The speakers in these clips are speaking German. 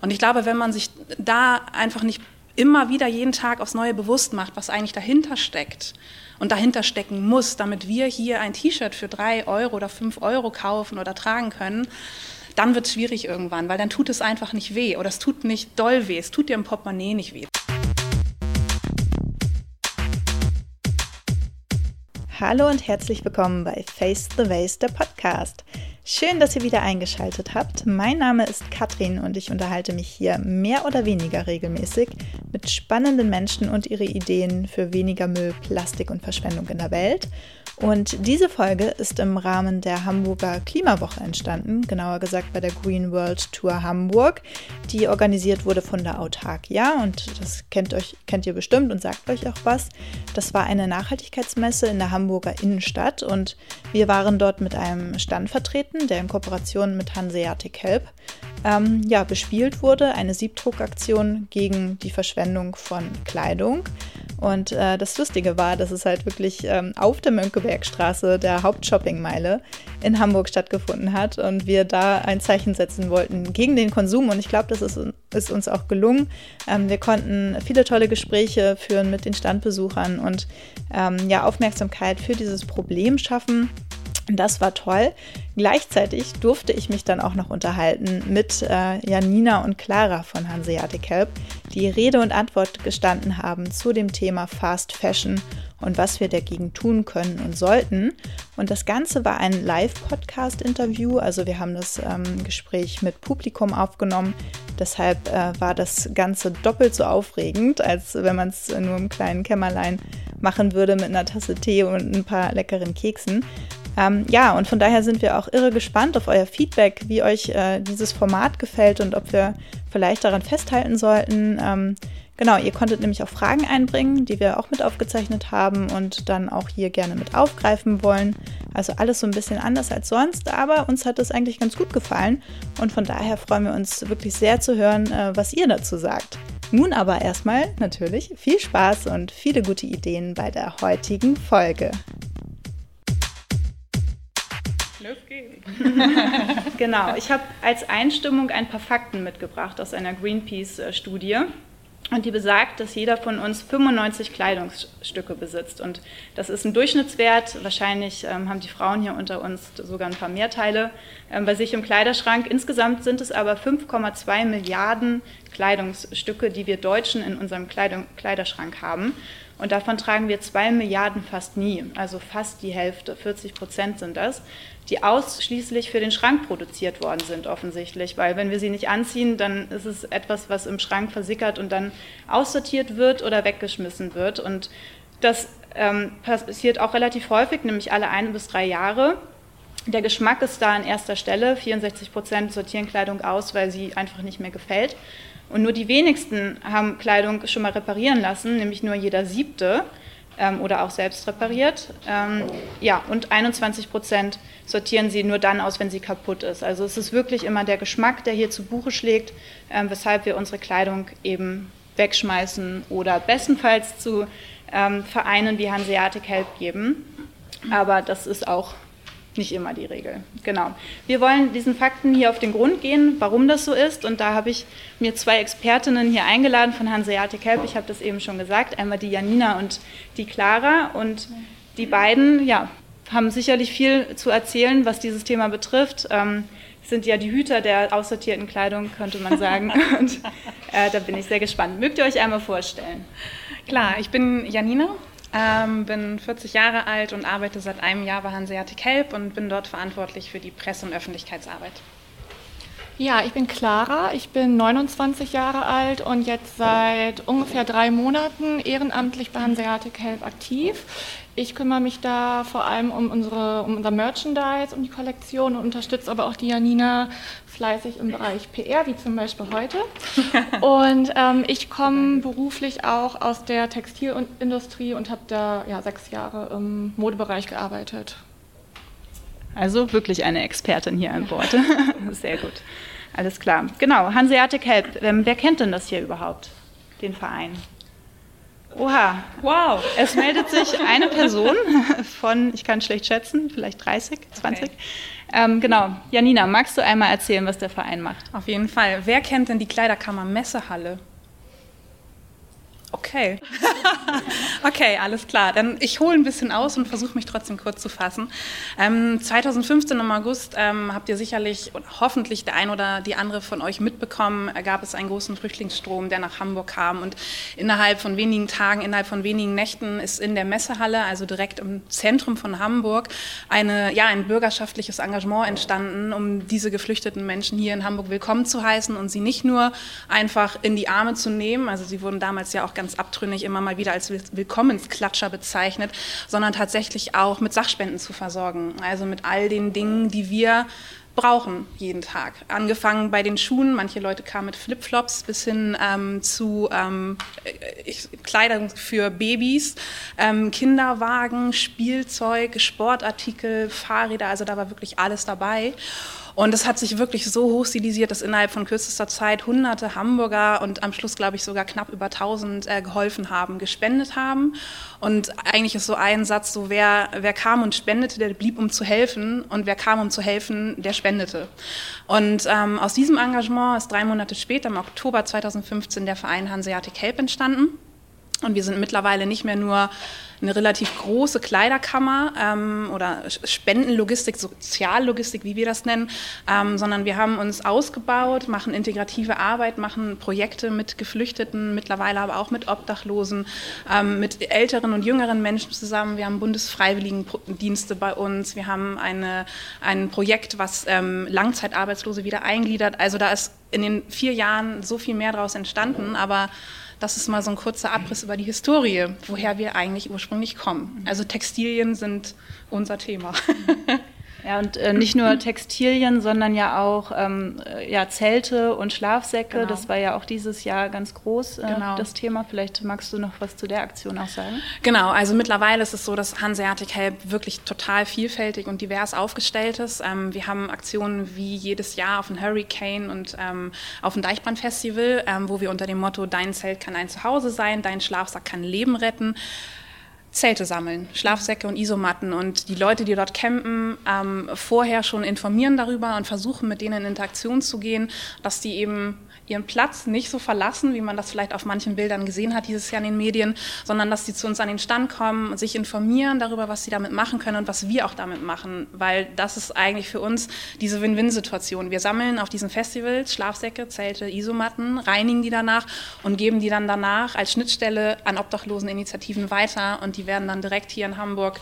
Und ich glaube, wenn man sich da einfach nicht immer wieder jeden Tag aufs Neue bewusst macht, was eigentlich dahinter steckt und dahinter stecken muss, damit wir hier ein T-Shirt für drei Euro oder fünf Euro kaufen oder tragen können, dann wird es schwierig irgendwann, weil dann tut es einfach nicht weh oder es tut nicht doll weh, es tut dir im Portemonnaie nicht weh. Hallo und herzlich willkommen bei Face the Waste, der Podcast. Schön, dass ihr wieder eingeschaltet habt. Mein Name ist Katrin und ich unterhalte mich hier mehr oder weniger regelmäßig mit spannenden Menschen und ihre Ideen für weniger Müll, Plastik und Verschwendung in der Welt. Und diese Folge ist im Rahmen der Hamburger Klimawoche entstanden, genauer gesagt bei der Green World Tour Hamburg, die organisiert wurde von der Autarkia und das kennt, euch, kennt ihr bestimmt und sagt euch auch was. Das war eine Nachhaltigkeitsmesse in der Hamburger Innenstadt und wir waren dort mit einem Stand vertreten, der in Kooperation mit Hanseatic Help ähm, ja, bespielt wurde, eine Siebdruckaktion gegen die Verschwendung von Kleidung. Und äh, das Lustige war, dass es halt wirklich ähm, auf der Mönckebergstraße, der Hauptshoppingmeile in Hamburg stattgefunden hat und wir da ein Zeichen setzen wollten gegen den Konsum. Und ich glaube, das ist, ist, uns auch gelungen. Ähm, wir konnten viele tolle Gespräche führen mit den Standbesuchern und ähm, ja, Aufmerksamkeit für dieses Problem schaffen. Das war toll. Gleichzeitig durfte ich mich dann auch noch unterhalten mit äh, Janina und Clara von Hanseatic Help, die Rede und Antwort gestanden haben zu dem Thema Fast Fashion und was wir dagegen tun können und sollten. Und das Ganze war ein Live-Podcast-Interview, also wir haben das ähm, Gespräch mit Publikum aufgenommen. Deshalb äh, war das Ganze doppelt so aufregend, als wenn man es nur im kleinen Kämmerlein machen würde mit einer Tasse Tee und ein paar leckeren Keksen. Ähm, ja, und von daher sind wir auch irre gespannt auf euer Feedback, wie euch äh, dieses Format gefällt und ob wir vielleicht daran festhalten sollten. Ähm, genau, ihr konntet nämlich auch Fragen einbringen, die wir auch mit aufgezeichnet haben und dann auch hier gerne mit aufgreifen wollen. Also alles so ein bisschen anders als sonst, aber uns hat es eigentlich ganz gut gefallen und von daher freuen wir uns wirklich sehr zu hören, äh, was ihr dazu sagt. Nun aber erstmal natürlich viel Spaß und viele gute Ideen bei der heutigen Folge. Los geht's. genau, ich habe als Einstimmung ein paar Fakten mitgebracht aus einer Greenpeace-Studie. Und die besagt, dass jeder von uns 95 Kleidungsstücke besitzt. Und das ist ein Durchschnittswert. Wahrscheinlich ähm, haben die Frauen hier unter uns sogar ein paar mehr Teile ähm, bei sich im Kleiderschrank. Insgesamt sind es aber 5,2 Milliarden Kleidungsstücke, die wir Deutschen in unserem Kleidung, Kleiderschrank haben. Und davon tragen wir 2 Milliarden fast nie, also fast die Hälfte, 40 Prozent sind das die ausschließlich für den Schrank produziert worden sind, offensichtlich. Weil wenn wir sie nicht anziehen, dann ist es etwas, was im Schrank versickert und dann aussortiert wird oder weggeschmissen wird. Und das ähm, passiert auch relativ häufig, nämlich alle ein bis drei Jahre. Der Geschmack ist da an erster Stelle. 64 Prozent sortieren Kleidung aus, weil sie einfach nicht mehr gefällt. Und nur die wenigsten haben Kleidung schon mal reparieren lassen, nämlich nur jeder siebte ähm, oder auch selbst repariert. Ähm, ja, und 21 Prozent sortieren sie nur dann aus, wenn sie kaputt ist. Also es ist wirklich immer der Geschmack, der hier zu Buche schlägt, ähm, weshalb wir unsere Kleidung eben wegschmeißen oder bestenfalls zu ähm, Vereinen wie Hanseatic Help geben. Aber das ist auch nicht immer die Regel. Genau. Wir wollen diesen Fakten hier auf den Grund gehen, warum das so ist. Und da habe ich mir zwei Expertinnen hier eingeladen von Hanseatic Help. Ich habe das eben schon gesagt. Einmal die Janina und die Clara. Und die beiden ja, haben sicherlich viel zu erzählen, was dieses Thema betrifft. Ähm, sind ja die Hüter der aussortierten Kleidung, könnte man sagen. Und äh, da bin ich sehr gespannt. Mögt ihr euch einmal vorstellen? Klar, ich bin Janina, ähm, bin 40 Jahre alt und arbeite seit einem Jahr bei Hanseatic Help und bin dort verantwortlich für die Presse- und Öffentlichkeitsarbeit. Ja, ich bin Clara, ich bin 29 Jahre alt und jetzt seit ungefähr drei Monaten ehrenamtlich bei Hanseatic Help aktiv. Ich kümmere mich da vor allem um, unsere, um unser Merchandise, um die Kollektion und unterstütze aber auch die Janina fleißig im Bereich PR, wie zum Beispiel heute. Und ähm, ich komme beruflich auch aus der Textilindustrie und habe da ja, sechs Jahre im Modebereich gearbeitet. Also wirklich eine Expertin hier an Bord. Sehr gut. Alles klar. Genau, Hanseatic Help. Ähm, wer kennt denn das hier überhaupt, den Verein? Oha. Wow. Es meldet sich eine Person von, ich kann schlecht schätzen, vielleicht 30, 20. Okay. Ähm, genau. Janina, magst du einmal erzählen, was der Verein macht? Auf jeden Fall. Wer kennt denn die Kleiderkammer Messehalle? Okay. okay, alles klar. Dann ich hole ein bisschen aus und versuche mich trotzdem kurz zu fassen. Ähm, 2015 im August ähm, habt ihr sicherlich oder hoffentlich der ein oder die andere von euch mitbekommen, äh, gab es einen großen Flüchtlingsstrom, der nach Hamburg kam und innerhalb von wenigen Tagen, innerhalb von wenigen Nächten ist in der Messehalle, also direkt im Zentrum von Hamburg, eine, ja, ein bürgerschaftliches Engagement entstanden, um diese geflüchteten Menschen hier in Hamburg willkommen zu heißen und sie nicht nur einfach in die Arme zu nehmen, also sie wurden damals ja auch ganz abtrünnig immer mal wieder als Willkommensklatscher bezeichnet, sondern tatsächlich auch mit Sachspenden zu versorgen. Also mit all den Dingen, die wir brauchen jeden Tag. Angefangen bei den Schuhen, manche Leute kamen mit Flipflops bis hin ähm, zu ähm, ich, Kleidung für Babys, ähm, Kinderwagen, Spielzeug, Sportartikel, Fahrräder, also da war wirklich alles dabei. Und es hat sich wirklich so hochstilisiert, dass innerhalb von kürzester Zeit hunderte Hamburger und am Schluss, glaube ich, sogar knapp über 1000 äh, geholfen haben, gespendet haben. Und eigentlich ist so ein Satz so, wer, wer kam und spendete, der blieb, um zu helfen. Und wer kam, um zu helfen, der spendete. Und ähm, aus diesem Engagement ist drei Monate später, im Oktober 2015, der Verein Hanseatic Help entstanden. Und wir sind mittlerweile nicht mehr nur eine relativ große Kleiderkammer ähm, oder Spendenlogistik, Soziallogistik, wie wir das nennen, ähm, sondern wir haben uns ausgebaut, machen integrative Arbeit, machen Projekte mit Geflüchteten, mittlerweile aber auch mit Obdachlosen, ähm, mit älteren und jüngeren Menschen zusammen. Wir haben Bundesfreiwilligendienste bei uns, wir haben eine, ein Projekt, was ähm, Langzeitarbeitslose wieder eingliedert. Also da ist in den vier Jahren so viel mehr daraus entstanden, aber das ist mal so ein kurzer Abriss über die Historie, woher wir eigentlich ursprünglich kommen. Also Textilien sind unser Thema. Ja, und äh, nicht nur Textilien, sondern ja auch ähm, äh, ja, Zelte und Schlafsäcke. Genau. Das war ja auch dieses Jahr ganz groß, äh, genau. das Thema. Vielleicht magst du noch was zu der Aktion auch sagen? Genau, also mittlerweile ist es so, dass Hanseatic Help wirklich total vielfältig und divers aufgestellt ist. Ähm, wir haben Aktionen wie jedes Jahr auf dem Hurricane und ähm, auf dem Deichbrandfestival, ähm, wo wir unter dem Motto Dein Zelt kann ein Zuhause sein, dein Schlafsack kann Leben retten Zelte sammeln, Schlafsäcke und Isomatten und die Leute, die dort campen, ähm, vorher schon informieren darüber und versuchen mit denen in Interaktion zu gehen, dass die eben ihren Platz nicht so verlassen, wie man das vielleicht auf manchen Bildern gesehen hat dieses Jahr in den Medien, sondern dass sie zu uns an den Stand kommen und sich informieren darüber, was sie damit machen können und was wir auch damit machen, weil das ist eigentlich für uns diese Win-Win-Situation. Wir sammeln auf diesen Festivals Schlafsäcke, Zelte, Isomatten, reinigen die danach und geben die dann danach als Schnittstelle an Obdachloseninitiativen weiter und die werden dann direkt hier in Hamburg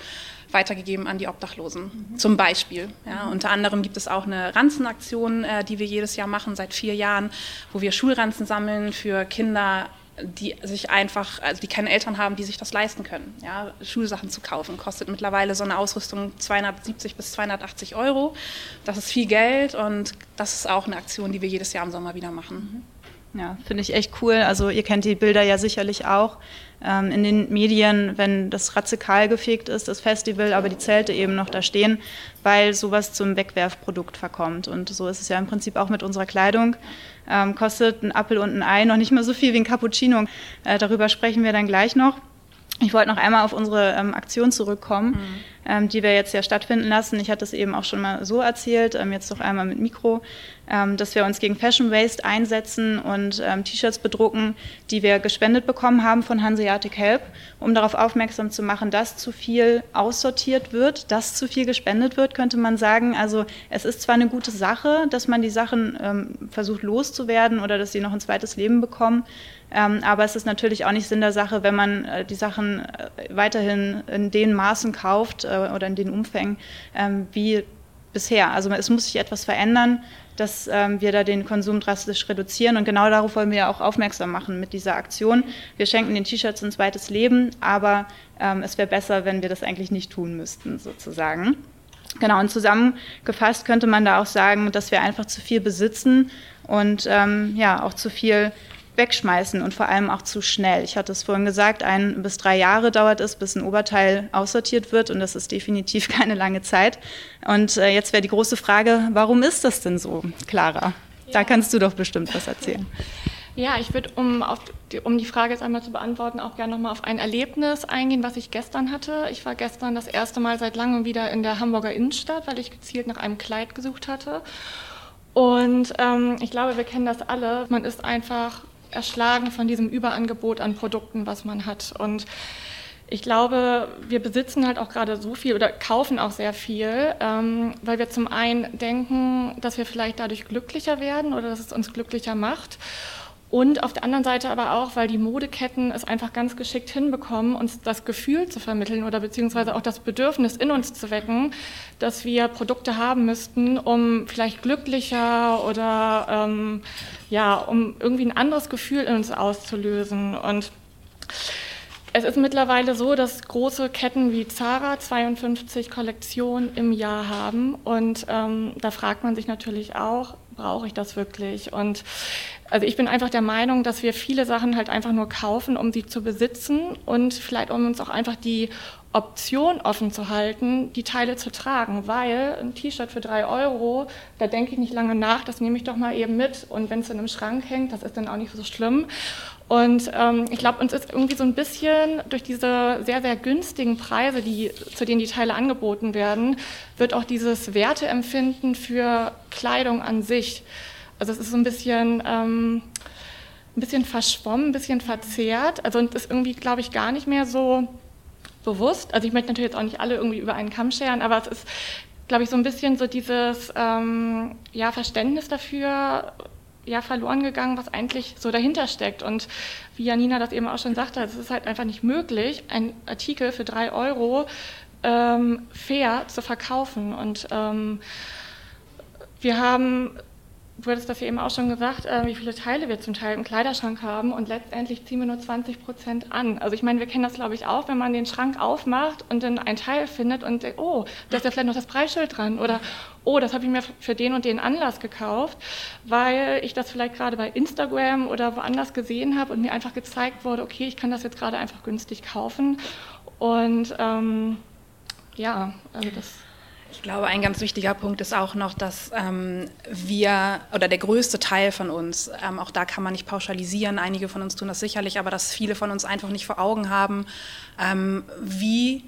weitergegeben an die Obdachlosen, mhm. zum Beispiel. Ja, mhm. Unter anderem gibt es auch eine Ranzenaktion, äh, die wir jedes Jahr machen, seit vier Jahren, wo wir Schulranzen sammeln für Kinder, die sich einfach, also die keine Eltern haben, die sich das leisten können. Ja, Schulsachen zu kaufen kostet mittlerweile so eine Ausrüstung 270 bis 280 Euro. Das ist viel Geld und das ist auch eine Aktion, die wir jedes Jahr im Sommer wieder machen. Ja, finde ich echt cool. Also ihr kennt die Bilder ja sicherlich auch ähm, in den Medien, wenn das radikal gefegt ist, das Festival, aber die Zelte eben noch da stehen, weil sowas zum Wegwerfprodukt verkommt. Und so ist es ja im Prinzip auch mit unserer Kleidung. Ähm, kostet ein Apfel und ein Ei noch nicht mal so viel wie ein Cappuccino. Äh, darüber sprechen wir dann gleich noch. Ich wollte noch einmal auf unsere ähm, Aktion zurückkommen, mhm. Ähm, die wir jetzt ja stattfinden lassen. Ich hatte es eben auch schon mal so erzählt, ähm, jetzt noch einmal mit Mikro, ähm, dass wir uns gegen Fashion Waste einsetzen und ähm, T-Shirts bedrucken, die wir gespendet bekommen haben von Hanseatic Help, um darauf aufmerksam zu machen, dass zu viel aussortiert wird, dass zu viel gespendet wird, könnte man sagen. Also es ist zwar eine gute Sache, dass man die Sachen ähm, versucht loszuwerden oder dass sie noch ein zweites Leben bekommen, ähm, aber es ist natürlich auch nicht Sinn der Sache, wenn man äh, die Sachen äh, weiterhin in den Maßen kauft äh, oder in den Umfängen ähm, wie bisher. Also es muss sich etwas verändern, dass ähm, wir da den Konsum drastisch reduzieren. Und genau darauf wollen wir ja auch aufmerksam machen mit dieser Aktion. Wir schenken den T-Shirts ein zweites Leben, aber ähm, es wäre besser, wenn wir das eigentlich nicht tun müssten, sozusagen. Genau, und zusammengefasst könnte man da auch sagen, dass wir einfach zu viel besitzen und ähm, ja auch zu viel wegschmeißen und vor allem auch zu schnell. Ich hatte es vorhin gesagt, ein bis drei Jahre dauert es, bis ein Oberteil aussortiert wird und das ist definitiv keine lange Zeit. Und äh, jetzt wäre die große Frage, warum ist das denn so, Clara? Da kannst du doch bestimmt was erzählen. Ja, ich würde, um, die, um die Frage jetzt einmal zu beantworten, auch gerne nochmal auf ein Erlebnis eingehen, was ich gestern hatte. Ich war gestern das erste Mal seit langem wieder in der Hamburger Innenstadt, weil ich gezielt nach einem Kleid gesucht hatte. Und ähm, ich glaube, wir kennen das alle. Man ist einfach erschlagen von diesem Überangebot an Produkten, was man hat. Und ich glaube, wir besitzen halt auch gerade so viel oder kaufen auch sehr viel, ähm, weil wir zum einen denken, dass wir vielleicht dadurch glücklicher werden oder dass es uns glücklicher macht. Und auf der anderen Seite aber auch, weil die Modeketten es einfach ganz geschickt hinbekommen, uns das Gefühl zu vermitteln oder beziehungsweise auch das Bedürfnis in uns zu wecken, dass wir Produkte haben müssten, um vielleicht glücklicher oder ähm, ja, um irgendwie ein anderes Gefühl in uns auszulösen. Und es ist mittlerweile so, dass große Ketten wie Zara 52 Kollektionen im Jahr haben. Und ähm, da fragt man sich natürlich auch, brauche ich das wirklich? Und also ich bin einfach der Meinung, dass wir viele Sachen halt einfach nur kaufen, um sie zu besitzen und vielleicht um uns auch einfach die Option offen zu halten, die Teile zu tragen, weil ein T-Shirt für drei Euro, da denke ich nicht lange nach, das nehme ich doch mal eben mit und wenn es in einem Schrank hängt, das ist dann auch nicht so schlimm. Und ähm, ich glaube, uns ist irgendwie so ein bisschen durch diese sehr, sehr günstigen Preise, die, zu denen die Teile angeboten werden, wird auch dieses Werteempfinden für Kleidung an sich, also es ist so ein bisschen, ähm, ein bisschen verschwommen, ein bisschen verzerrt. Also und ist irgendwie, glaube ich, gar nicht mehr so bewusst. Also ich möchte natürlich jetzt auch nicht alle irgendwie über einen Kamm scheren, aber es ist, glaube ich, so ein bisschen so dieses ähm, ja, Verständnis dafür, ja, verloren gegangen, was eigentlich so dahinter steckt. Und wie Janina das eben auch schon sagte, es ist halt einfach nicht möglich, einen Artikel für drei Euro ähm, fair zu verkaufen. Und ähm, wir haben du hattest das ja eben auch schon gesagt, äh, wie viele Teile wir zum Teil im Kleiderschrank haben und letztendlich ziehen wir nur 20 Prozent an. Also ich meine, wir kennen das glaube ich auch, wenn man den Schrank aufmacht und dann ein Teil findet und denkt, oh, da ist ja vielleicht noch das Preisschild dran oder oh, das habe ich mir für den und den Anlass gekauft, weil ich das vielleicht gerade bei Instagram oder woanders gesehen habe und mir einfach gezeigt wurde, okay, ich kann das jetzt gerade einfach günstig kaufen und ähm, ja, also das ich glaube, ein ganz wichtiger Punkt ist auch noch, dass ähm, wir oder der größte Teil von uns, ähm, auch da kann man nicht pauschalisieren, einige von uns tun das sicherlich, aber dass viele von uns einfach nicht vor Augen haben, ähm, wie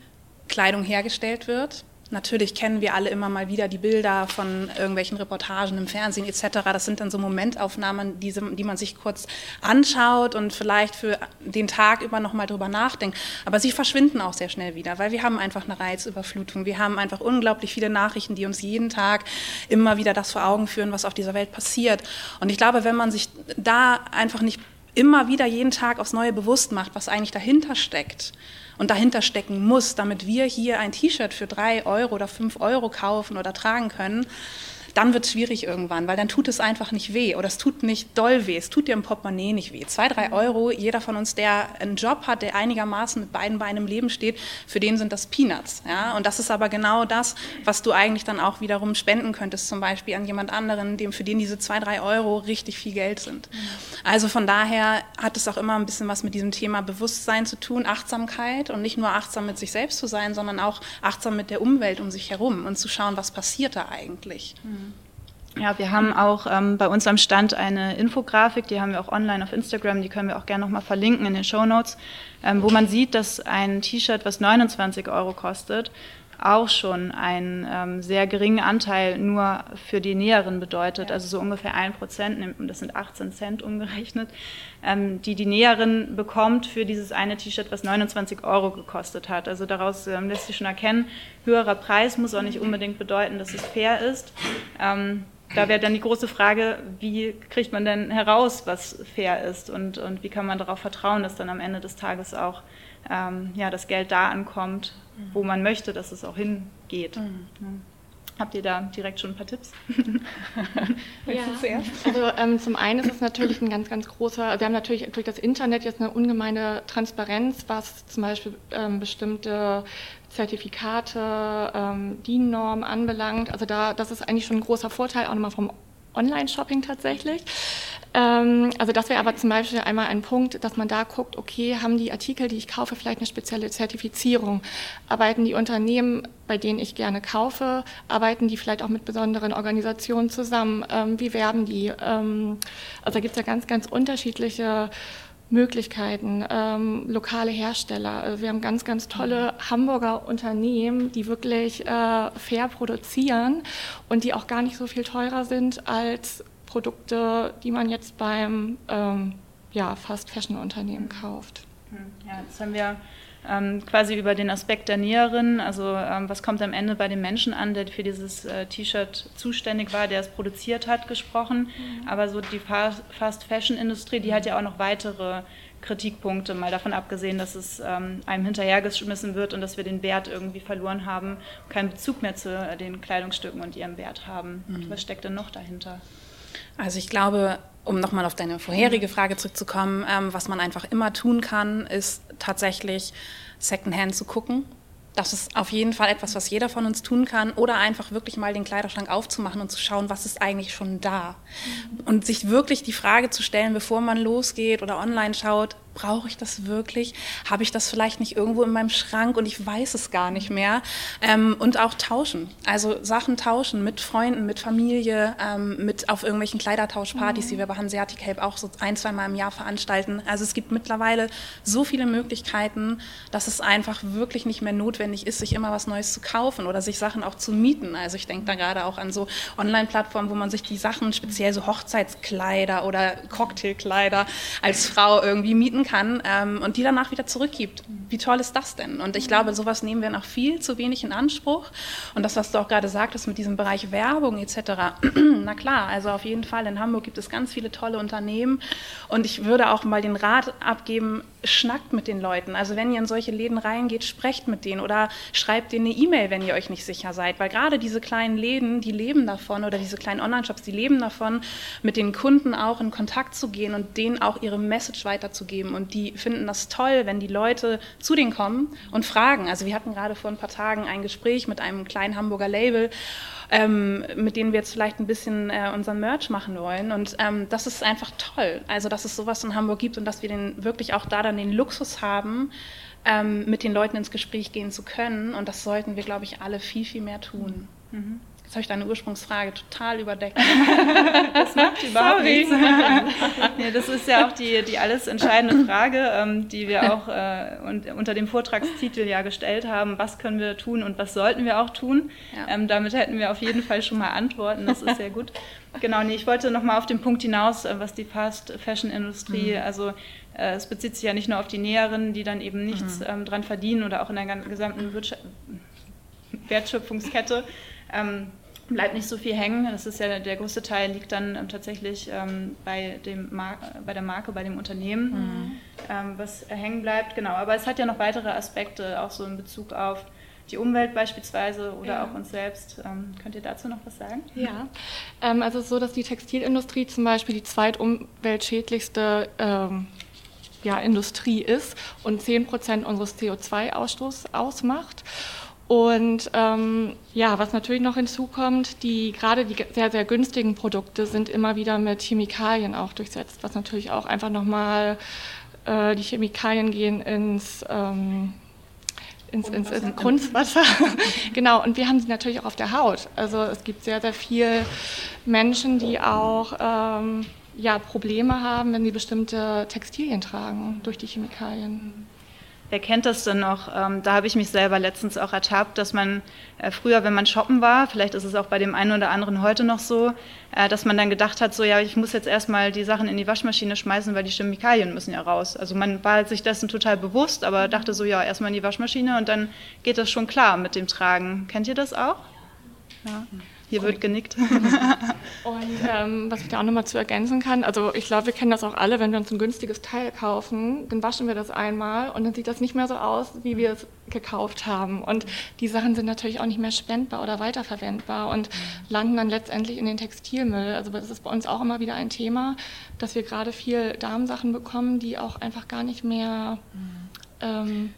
Kleidung hergestellt wird Natürlich kennen wir alle immer mal wieder die Bilder von irgendwelchen Reportagen im Fernsehen etc. Das sind dann so Momentaufnahmen, die, die man sich kurz anschaut und vielleicht für den Tag über nochmal drüber nachdenkt. Aber sie verschwinden auch sehr schnell wieder, weil wir haben einfach eine Reizüberflutung. Wir haben einfach unglaublich viele Nachrichten, die uns jeden Tag immer wieder das vor Augen führen, was auf dieser Welt passiert. Und ich glaube, wenn man sich da einfach nicht immer wieder jeden Tag aufs Neue bewusst macht, was eigentlich dahinter steckt, und dahinter stecken muss, damit wir hier ein T-Shirt für drei Euro oder fünf Euro kaufen oder tragen können, dann wird es schwierig irgendwann, weil dann tut es einfach nicht weh oder es tut nicht doll weh, es tut dir im Portemonnaie nicht weh. Zwei, drei Euro, jeder von uns, der einen Job hat, der einigermaßen mit beiden Beinen im Leben steht, für den sind das Peanuts. Ja? Und das ist aber genau das, was du eigentlich dann auch wiederum spenden könntest, zum Beispiel an jemand anderen, dem, für den diese zwei, drei Euro richtig viel Geld sind. Also von daher hat es auch immer ein bisschen was mit diesem Thema Bewusstsein zu tun, Achtsamkeit und nicht nur achtsam mit sich selbst zu sein, sondern auch achtsam mit der Umwelt um sich herum und zu schauen, was passiert da eigentlich. Mhm. Ja, wir haben auch ähm, bei uns am Stand eine Infografik, die haben wir auch online auf Instagram, die können wir auch gerne nochmal verlinken in den Show Notes, ähm, wo man sieht, dass ein T-Shirt, was 29 Euro kostet, auch schon einen ähm, sehr geringen Anteil nur für die Näheren bedeutet, also so ungefähr ein Prozent, das sind 18 Cent umgerechnet, ähm, die die Näherin bekommt für dieses eine T-Shirt, was 29 Euro gekostet hat. Also daraus ähm, lässt sich schon erkennen, höherer Preis muss auch nicht unbedingt bedeuten, dass es fair ist. Da wäre dann die große Frage, wie kriegt man denn heraus, was fair ist und, und wie kann man darauf vertrauen, dass dann am Ende des Tages auch ähm, ja, das Geld da ankommt, wo man möchte, dass es auch hingeht. Mhm. Ja. Habt ihr da direkt schon ein paar Tipps? ja, also ähm, zum einen ist es natürlich ein ganz, ganz großer, wir haben natürlich durch das Internet jetzt eine ungemeine Transparenz, was zum Beispiel ähm, bestimmte Zertifikate, ähm, DIN-Norm anbelangt. Also da, das ist eigentlich schon ein großer Vorteil, auch nochmal vom Online-Shopping tatsächlich. Ähm, also das wäre aber zum Beispiel einmal ein Punkt, dass man da guckt, okay, haben die Artikel, die ich kaufe, vielleicht eine spezielle Zertifizierung? Arbeiten die Unternehmen, bei denen ich gerne kaufe, arbeiten die vielleicht auch mit besonderen Organisationen zusammen? Ähm, wie werben die? Ähm, also da gibt es ja ganz, ganz unterschiedliche Möglichkeiten, ähm, lokale Hersteller. Also wir haben ganz, ganz tolle Hamburger Unternehmen, die wirklich äh, fair produzieren und die auch gar nicht so viel teurer sind als Produkte, die man jetzt beim ähm, ja, Fast-Fashion-Unternehmen kauft. Hm, ja, jetzt haben wir ähm, quasi über den Aspekt der Näherin, also ähm, was kommt am Ende bei dem Menschen an, der für dieses äh, T-Shirt zuständig war, der es produziert hat, gesprochen. Mhm. Aber so die Fast-Fashion-Industrie, die hat ja auch noch weitere Kritikpunkte, mal davon abgesehen, dass es ähm, einem hinterhergeschmissen wird und dass wir den Wert irgendwie verloren haben, keinen Bezug mehr zu äh, den Kleidungsstücken und ihrem Wert haben. Mhm. Was steckt denn noch dahinter? Also ich glaube, um nochmal auf deine vorherige Frage zurückzukommen, ähm, was man einfach immer tun kann, ist tatsächlich Secondhand zu gucken. Das ist auf jeden Fall etwas, was jeder von uns tun kann. Oder einfach wirklich mal den Kleiderschrank aufzumachen und zu schauen, was ist eigentlich schon da. Und sich wirklich die Frage zu stellen, bevor man losgeht oder online schaut, brauche ich das wirklich? Habe ich das vielleicht nicht irgendwo in meinem Schrank und ich weiß es gar nicht mehr? Ähm, und auch tauschen, also Sachen tauschen mit Freunden, mit Familie, ähm, mit auf irgendwelchen Kleidertauschpartys, mhm. die wir bei Hanseatic Help auch so ein, zwei Mal im Jahr veranstalten. Also es gibt mittlerweile so viele Möglichkeiten, dass es einfach wirklich nicht mehr notwendig ist, sich immer was Neues zu kaufen oder sich Sachen auch zu mieten. Also ich denke da gerade auch an so Online-Plattformen, wo man sich die Sachen, speziell so Hochzeitskleider oder Cocktailkleider als Frau irgendwie mieten kann kann ähm, und die danach wieder zurückgibt. Wie toll ist das denn? Und ich glaube, sowas nehmen wir noch viel zu wenig in Anspruch. Und das, was du auch gerade sagtest mit diesem Bereich Werbung etc., na klar, also auf jeden Fall in Hamburg gibt es ganz viele tolle Unternehmen. Und ich würde auch mal den Rat abgeben, schnackt mit den Leuten. Also wenn ihr in solche Läden reingeht, sprecht mit denen oder schreibt denen eine E-Mail, wenn ihr euch nicht sicher seid. Weil gerade diese kleinen Läden, die leben davon oder diese kleinen Online-Shops, die leben davon, mit den Kunden auch in Kontakt zu gehen und denen auch ihre Message weiterzugeben. Und die finden das toll, wenn die Leute zu denen kommen und fragen. Also wir hatten gerade vor ein paar Tagen ein Gespräch mit einem kleinen Hamburger Label ähm, mit denen wir jetzt vielleicht ein bisschen äh, unseren Merch machen wollen. Und ähm, das ist einfach toll. Also, dass es sowas in Hamburg gibt und dass wir den wirklich auch da dann den Luxus haben, ähm, mit den Leuten ins Gespräch gehen zu können. Und das sollten wir, glaube ich, alle viel, viel mehr tun. Mhm. Jetzt habe ich deine Ursprungsfrage total überdeckt. das macht überhaupt Sorry. nichts. ja, das ist ja auch die, die alles entscheidende Frage, ähm, die wir auch äh, und, unter dem Vortragstitel ja gestellt haben. Was können wir tun und was sollten wir auch tun? Ja. Ähm, damit hätten wir auf jeden Fall schon mal Antworten. Das ist sehr gut. Genau, nee, ich wollte noch mal auf den Punkt hinaus, äh, was die Fast-Fashion-Industrie, mhm. also äh, es bezieht sich ja nicht nur auf die Näherinnen, die dann eben nichts mhm. ähm, dran verdienen oder auch in der gesamten Wirtschaft Wertschöpfungskette. Ähm, bleibt nicht so viel hängen. Das ist ja der größte Teil liegt dann ähm, tatsächlich ähm, bei, dem Mar bei der Marke, bei dem Unternehmen, mhm. ähm, was hängen bleibt. Genau, aber es hat ja noch weitere Aspekte, auch so in Bezug auf die Umwelt beispielsweise oder ja. auch uns selbst. Ähm, könnt ihr dazu noch was sagen? Ja, ähm, also es ist so, dass die Textilindustrie zum Beispiel die zweitumweltschädlichste ähm, ja, Industrie ist und 10 Prozent unseres CO2-Ausstoßes ausmacht. Und ähm, ja, was natürlich noch hinzukommt, die gerade die sehr, sehr günstigen Produkte sind immer wieder mit Chemikalien auch durchsetzt, was natürlich auch einfach nochmal, äh, die Chemikalien gehen ins, ähm, ins, ins, ins Grundwasser. genau, und wir haben sie natürlich auch auf der Haut. Also es gibt sehr, sehr viele Menschen, die auch ähm, ja, Probleme haben, wenn sie bestimmte Textilien tragen durch die Chemikalien. Wer kennt das denn noch? Ähm, da habe ich mich selber letztens auch ertappt, dass man äh, früher, wenn man shoppen war, vielleicht ist es auch bei dem einen oder anderen heute noch so, äh, dass man dann gedacht hat, so ja, ich muss jetzt erstmal die Sachen in die Waschmaschine schmeißen, weil die Chemikalien müssen ja raus. Also man war sich dessen total bewusst, aber dachte so, ja, erstmal in die Waschmaschine und dann geht das schon klar mit dem Tragen. Kennt ihr das auch? Ja. Hier wird genickt. Und ähm, was ich da auch nochmal zu ergänzen kann, also ich glaube, wir kennen das auch alle, wenn wir uns ein günstiges Teil kaufen, dann waschen wir das einmal und dann sieht das nicht mehr so aus, wie wir es gekauft haben. Und die Sachen sind natürlich auch nicht mehr spendbar oder weiterverwendbar und landen dann letztendlich in den Textilmüll. Also das ist bei uns auch immer wieder ein Thema, dass wir gerade viel Damensachen bekommen, die auch einfach gar nicht mehr ähm,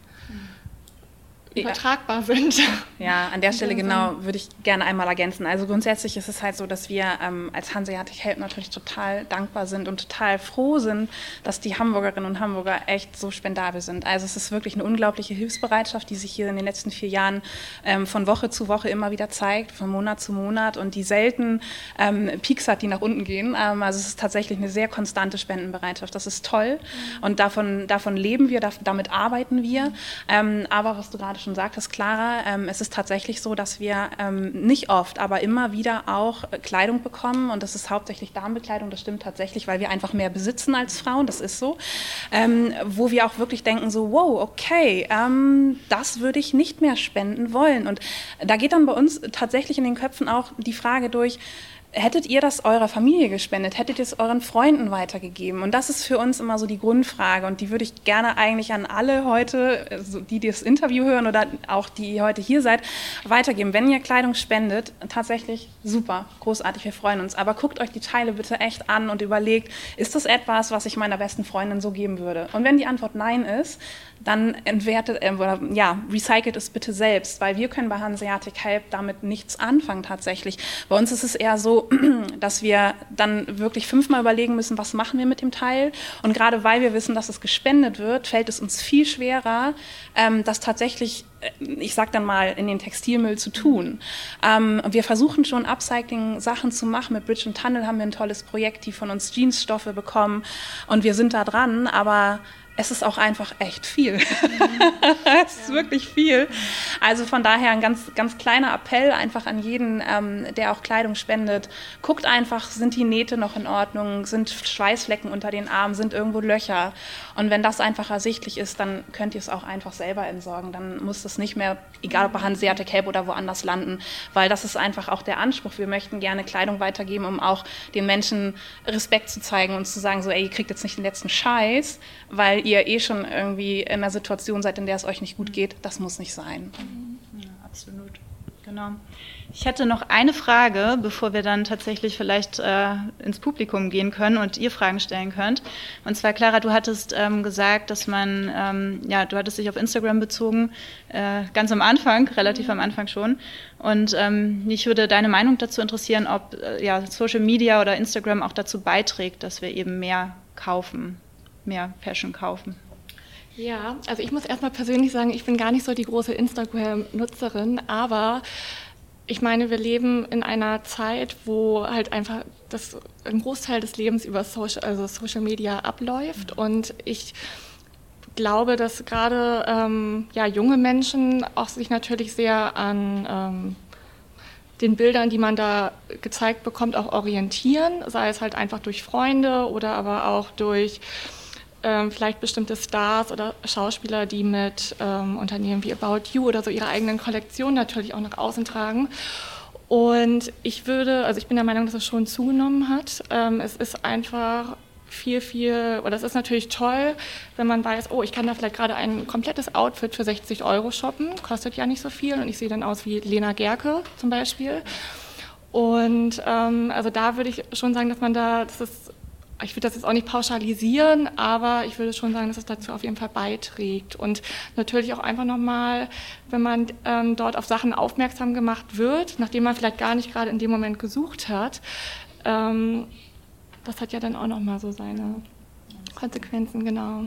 übertragbar sind. Ja, an der Stelle genau würde ich gerne einmal ergänzen. Also grundsätzlich ist es halt so, dass wir ähm, als Hanseatic Help natürlich total dankbar sind und total froh sind, dass die Hamburgerinnen und Hamburger echt so spendabel sind. Also es ist wirklich eine unglaubliche Hilfsbereitschaft, die sich hier in den letzten vier Jahren ähm, von Woche zu Woche immer wieder zeigt, von Monat zu Monat und die selten ähm, Peaks hat, die nach unten gehen. Ähm, also es ist tatsächlich eine sehr konstante Spendenbereitschaft. Das ist toll mhm. und davon, davon leben wir, damit arbeiten wir. Ähm, aber was du gerade schon sagtest, Clara, ähm, es ist tatsächlich so, dass wir ähm, nicht oft, aber immer wieder auch äh, Kleidung bekommen. Und das ist hauptsächlich Damenbekleidung, das stimmt tatsächlich, weil wir einfach mehr besitzen als Frauen, das ist so, ähm, wo wir auch wirklich denken so, wow, okay, ähm, das würde ich nicht mehr spenden wollen. Und da geht dann bei uns tatsächlich in den Köpfen auch die Frage durch, hättet ihr das eurer Familie gespendet? Hättet ihr es euren Freunden weitergegeben? Und das ist für uns immer so die Grundfrage. Und die würde ich gerne eigentlich an alle heute, also die, die das Interview hören oder auch die heute hier seid, weitergeben. Wenn ihr Kleidung spendet, tatsächlich super, großartig, wir freuen uns. Aber guckt euch die Teile bitte echt an und überlegt, ist das etwas, was ich meiner besten Freundin so geben würde? Und wenn die Antwort nein ist, dann entwertet, äh, oder, ja, recycelt es bitte selbst, weil wir können bei Hanseatic Help damit nichts anfangen tatsächlich. Bei uns ist es eher so, dass wir dann wirklich fünfmal überlegen müssen, was machen wir mit dem Teil. Und gerade weil wir wissen, dass es gespendet wird, fällt es uns viel schwerer, ähm, das tatsächlich ich sag dann mal, in den Textilmüll zu tun. Ähm, wir versuchen schon Upcycling-Sachen zu machen. Mit Bridge and Tunnel haben wir ein tolles Projekt, die von uns Jeansstoffe bekommen und wir sind da dran, aber es ist auch einfach echt viel. es ist wirklich viel. Also von daher ein ganz, ganz kleiner Appell einfach an jeden, ähm, der auch Kleidung spendet. Guckt einfach, sind die Nähte noch in Ordnung? Sind Schweißflecken unter den Armen? Sind irgendwo Löcher? Und wenn das einfach ersichtlich ist, dann könnt ihr es auch einfach selber entsorgen. Dann muss das nicht mehr, egal ob bei Hanseatic Help oder woanders landen, weil das ist einfach auch der Anspruch. Wir möchten gerne Kleidung weitergeben, um auch den Menschen Respekt zu zeigen und zu sagen, so, ey, ihr kriegt jetzt nicht den letzten Scheiß, weil ihr eh schon irgendwie in einer Situation seid, in der es euch nicht gut geht. Das muss nicht sein. Ja, absolut. Genau. Ich hätte noch eine Frage, bevor wir dann tatsächlich vielleicht äh, ins Publikum gehen können und ihr Fragen stellen könnt. Und zwar, Clara, du hattest ähm, gesagt, dass man, ähm, ja, du hattest dich auf Instagram bezogen, äh, ganz am Anfang, relativ am Anfang schon. Und ähm, mich würde deine Meinung dazu interessieren, ob äh, ja, Social Media oder Instagram auch dazu beiträgt, dass wir eben mehr kaufen mehr Fashion kaufen? Ja, also ich muss erstmal persönlich sagen, ich bin gar nicht so die große Instagram-Nutzerin, aber ich meine, wir leben in einer Zeit, wo halt einfach das, ein Großteil des Lebens über Social, also Social Media abläuft. Und ich glaube, dass gerade ähm, ja, junge Menschen auch sich natürlich sehr an ähm, den Bildern, die man da gezeigt bekommt, auch orientieren, sei es halt einfach durch Freunde oder aber auch durch ähm, vielleicht bestimmte Stars oder Schauspieler, die mit ähm, Unternehmen wie About You oder so ihre eigenen Kollektionen natürlich auch nach außen tragen. Und ich würde, also ich bin der Meinung, dass es schon zugenommen hat. Ähm, es ist einfach viel, viel, oder es ist natürlich toll, wenn man weiß, oh, ich kann da vielleicht gerade ein komplettes Outfit für 60 Euro shoppen, kostet ja nicht so viel und ich sehe dann aus wie Lena Gerke zum Beispiel. Und ähm, also da würde ich schon sagen, dass man da, dass es ich würde das jetzt auch nicht pauschalisieren, aber ich würde schon sagen, dass es dazu auf jeden Fall beiträgt. Und natürlich auch einfach nochmal, wenn man ähm, dort auf Sachen aufmerksam gemacht wird, nachdem man vielleicht gar nicht gerade in dem Moment gesucht hat, ähm, das hat ja dann auch nochmal so seine Konsequenzen, genau.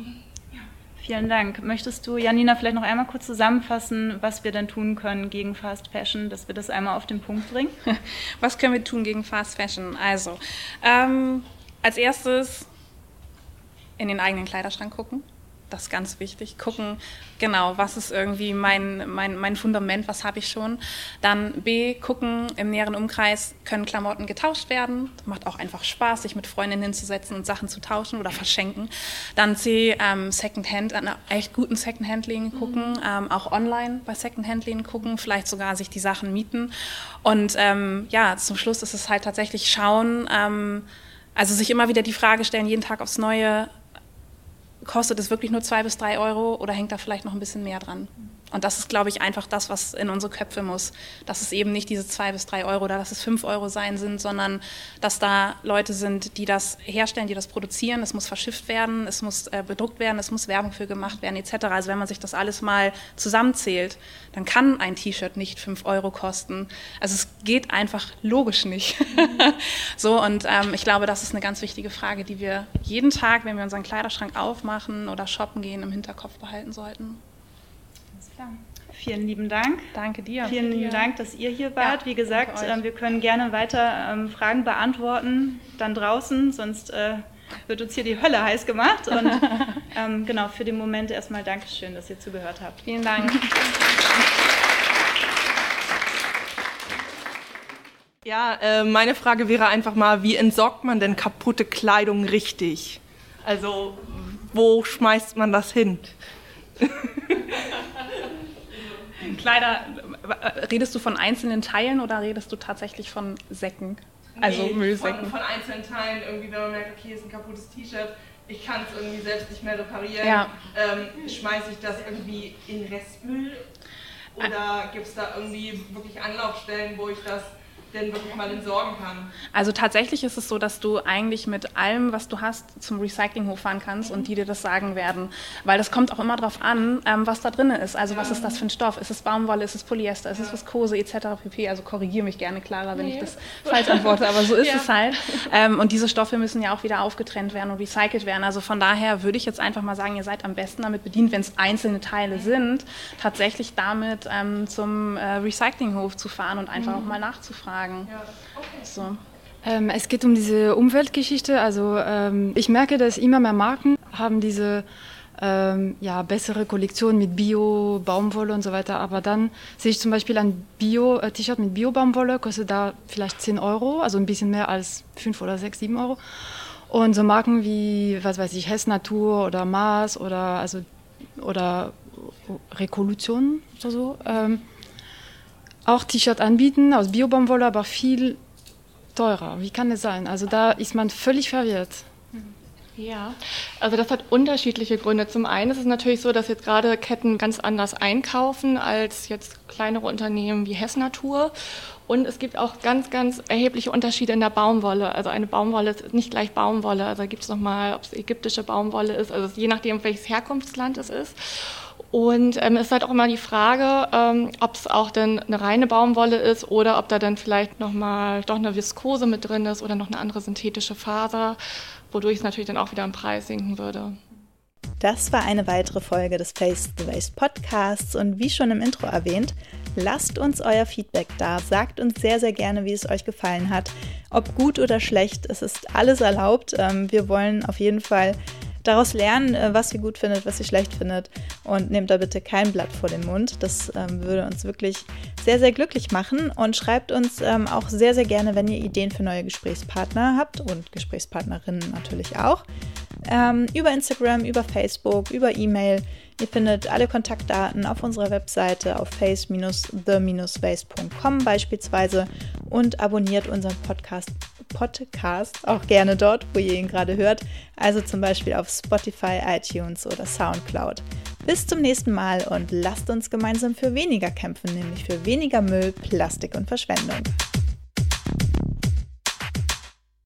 Vielen Dank. Möchtest du, Janina, vielleicht noch einmal kurz zusammenfassen, was wir denn tun können gegen Fast Fashion, dass wir das einmal auf den Punkt bringen? Was können wir tun gegen Fast Fashion? Also, ähm, als erstes in den eigenen Kleiderschrank gucken. Das ist ganz wichtig. Gucken, genau, was ist irgendwie mein, mein, mein Fundament, was habe ich schon. Dann B, gucken im näheren Umkreis, können Klamotten getauscht werden. Das macht auch einfach Spaß, sich mit Freundinnen hinzusetzen und Sachen zu tauschen oder verschenken. Dann C, ähm, Secondhand, an echt guten Secondhand-Läden gucken, mhm. ähm, auch online bei Secondhand-Läden gucken, vielleicht sogar sich die Sachen mieten. Und ähm, ja, zum Schluss ist es halt tatsächlich schauen, ähm, also sich immer wieder die Frage stellen, jeden Tag aufs Neue, kostet es wirklich nur zwei bis drei Euro oder hängt da vielleicht noch ein bisschen mehr dran? Und das ist, glaube ich, einfach das, was in unsere Köpfe muss. Dass es eben nicht diese zwei bis drei Euro oder dass es fünf Euro sein sind, sondern dass da Leute sind, die das herstellen, die das produzieren. Es muss verschifft werden, es muss äh, bedruckt werden, es muss Werbung für gemacht werden, etc. Also wenn man sich das alles mal zusammenzählt, dann kann ein T-Shirt nicht fünf Euro kosten. Also es geht einfach logisch nicht. so, und ähm, ich glaube, das ist eine ganz wichtige Frage, die wir jeden Tag, wenn wir unseren Kleiderschrank aufmachen oder shoppen gehen, im Hinterkopf behalten sollten. Klar. Vielen lieben Dank. Danke dir. Vielen lieben Dank, dass ihr hier wart. Ja, Wie gesagt, äh, wir können gerne weiter ähm, Fragen beantworten, dann draußen, sonst äh, wird uns hier die Hölle heiß gemacht. Und ähm, genau, für den Moment erstmal Dankeschön, dass ihr zugehört habt. Vielen Dank. Ja, äh, meine Frage wäre einfach mal, wie entsorgt man denn kaputte Kleidung richtig? Also, wo schmeißt man das hin? Kleider, redest du von einzelnen Teilen oder redest du tatsächlich von Säcken? Also nee, Müllsäcken? Von, von, einzelnen Teilen, irgendwie, wenn man merkt, okay, ist ein kaputtes T-Shirt, ich kann es irgendwie selbst nicht mehr reparieren, ja. ähm, schmeiße ich das irgendwie in Restmüll? Oder gibt es da irgendwie wirklich Anlaufstellen, wo ich das denn wirklich mal entsorgen kann. Also tatsächlich ist es so, dass du eigentlich mit allem, was du hast, zum Recyclinghof fahren kannst mhm. und die dir das sagen werden. Weil das kommt auch immer darauf an, ähm, was da drin ist. Also ja. was ist das für ein Stoff? Ist es Baumwolle, ist es Polyester, ist ja. es Viskose etc. pp. Also korrigiere mich gerne, Clara, wenn nee. ich das falsch antworte, aber so ist ja. es halt. Ähm, und diese Stoffe müssen ja auch wieder aufgetrennt werden und recycelt werden. Also von daher würde ich jetzt einfach mal sagen, ihr seid am besten damit bedient, wenn es einzelne Teile sind, tatsächlich damit ähm, zum äh, Recyclinghof zu fahren und einfach mhm. auch mal nachzufragen sagen. Ja. Okay. So. Ähm, es geht um diese Umweltgeschichte. Also ähm, ich merke, dass immer mehr Marken haben diese ähm, ja, bessere Kollektion mit Bio, Baumwolle und so weiter. Aber dann sehe ich zum Beispiel ein Bio-T-Shirt mit Bio-Baumwolle, kostet da vielleicht 10 Euro, also ein bisschen mehr als 5 oder 6, 7 Euro. Und so Marken wie, was weiß ich, Hess Natur oder Mars oder, also, oder Rekolution oder so, ähm, auch T-Shirt anbieten aus Biobaumwolle, aber viel teurer. Wie kann das sein? Also da ist man völlig verwirrt. Ja, also das hat unterschiedliche Gründe. Zum einen ist es natürlich so, dass jetzt gerade Ketten ganz anders einkaufen als jetzt kleinere Unternehmen wie Hess Natur. Und es gibt auch ganz, ganz erhebliche Unterschiede in der Baumwolle. Also eine Baumwolle ist nicht gleich Baumwolle. Also da gibt es nochmal, ob es ägyptische Baumwolle ist, also je nachdem, welches Herkunftsland es ist. Und ähm, es ist halt auch immer die Frage, ähm, ob es auch denn eine reine Baumwolle ist oder ob da dann vielleicht nochmal doch eine Viskose mit drin ist oder noch eine andere synthetische Faser, wodurch es natürlich dann auch wieder im Preis sinken würde. Das war eine weitere Folge des Face the Waste Podcasts und wie schon im Intro erwähnt, lasst uns euer Feedback da. Sagt uns sehr, sehr gerne, wie es euch gefallen hat. Ob gut oder schlecht, es ist alles erlaubt. Ähm, wir wollen auf jeden Fall daraus lernen, äh, was ihr gut findet, was ihr schlecht findet. Und nehmt da bitte kein Blatt vor den Mund. Das ähm, würde uns wirklich sehr, sehr glücklich machen. Und schreibt uns ähm, auch sehr, sehr gerne, wenn ihr Ideen für neue Gesprächspartner habt und Gesprächspartnerinnen natürlich auch. Ähm, über Instagram, über Facebook, über E-Mail. Ihr findet alle Kontaktdaten auf unserer Webseite auf face-the-waste.com beispielsweise und abonniert unseren Podcast Podcast auch gerne dort, wo ihr ihn gerade hört, also zum Beispiel auf Spotify, iTunes oder SoundCloud. Bis zum nächsten Mal und lasst uns gemeinsam für weniger kämpfen, nämlich für weniger Müll, Plastik und Verschwendung.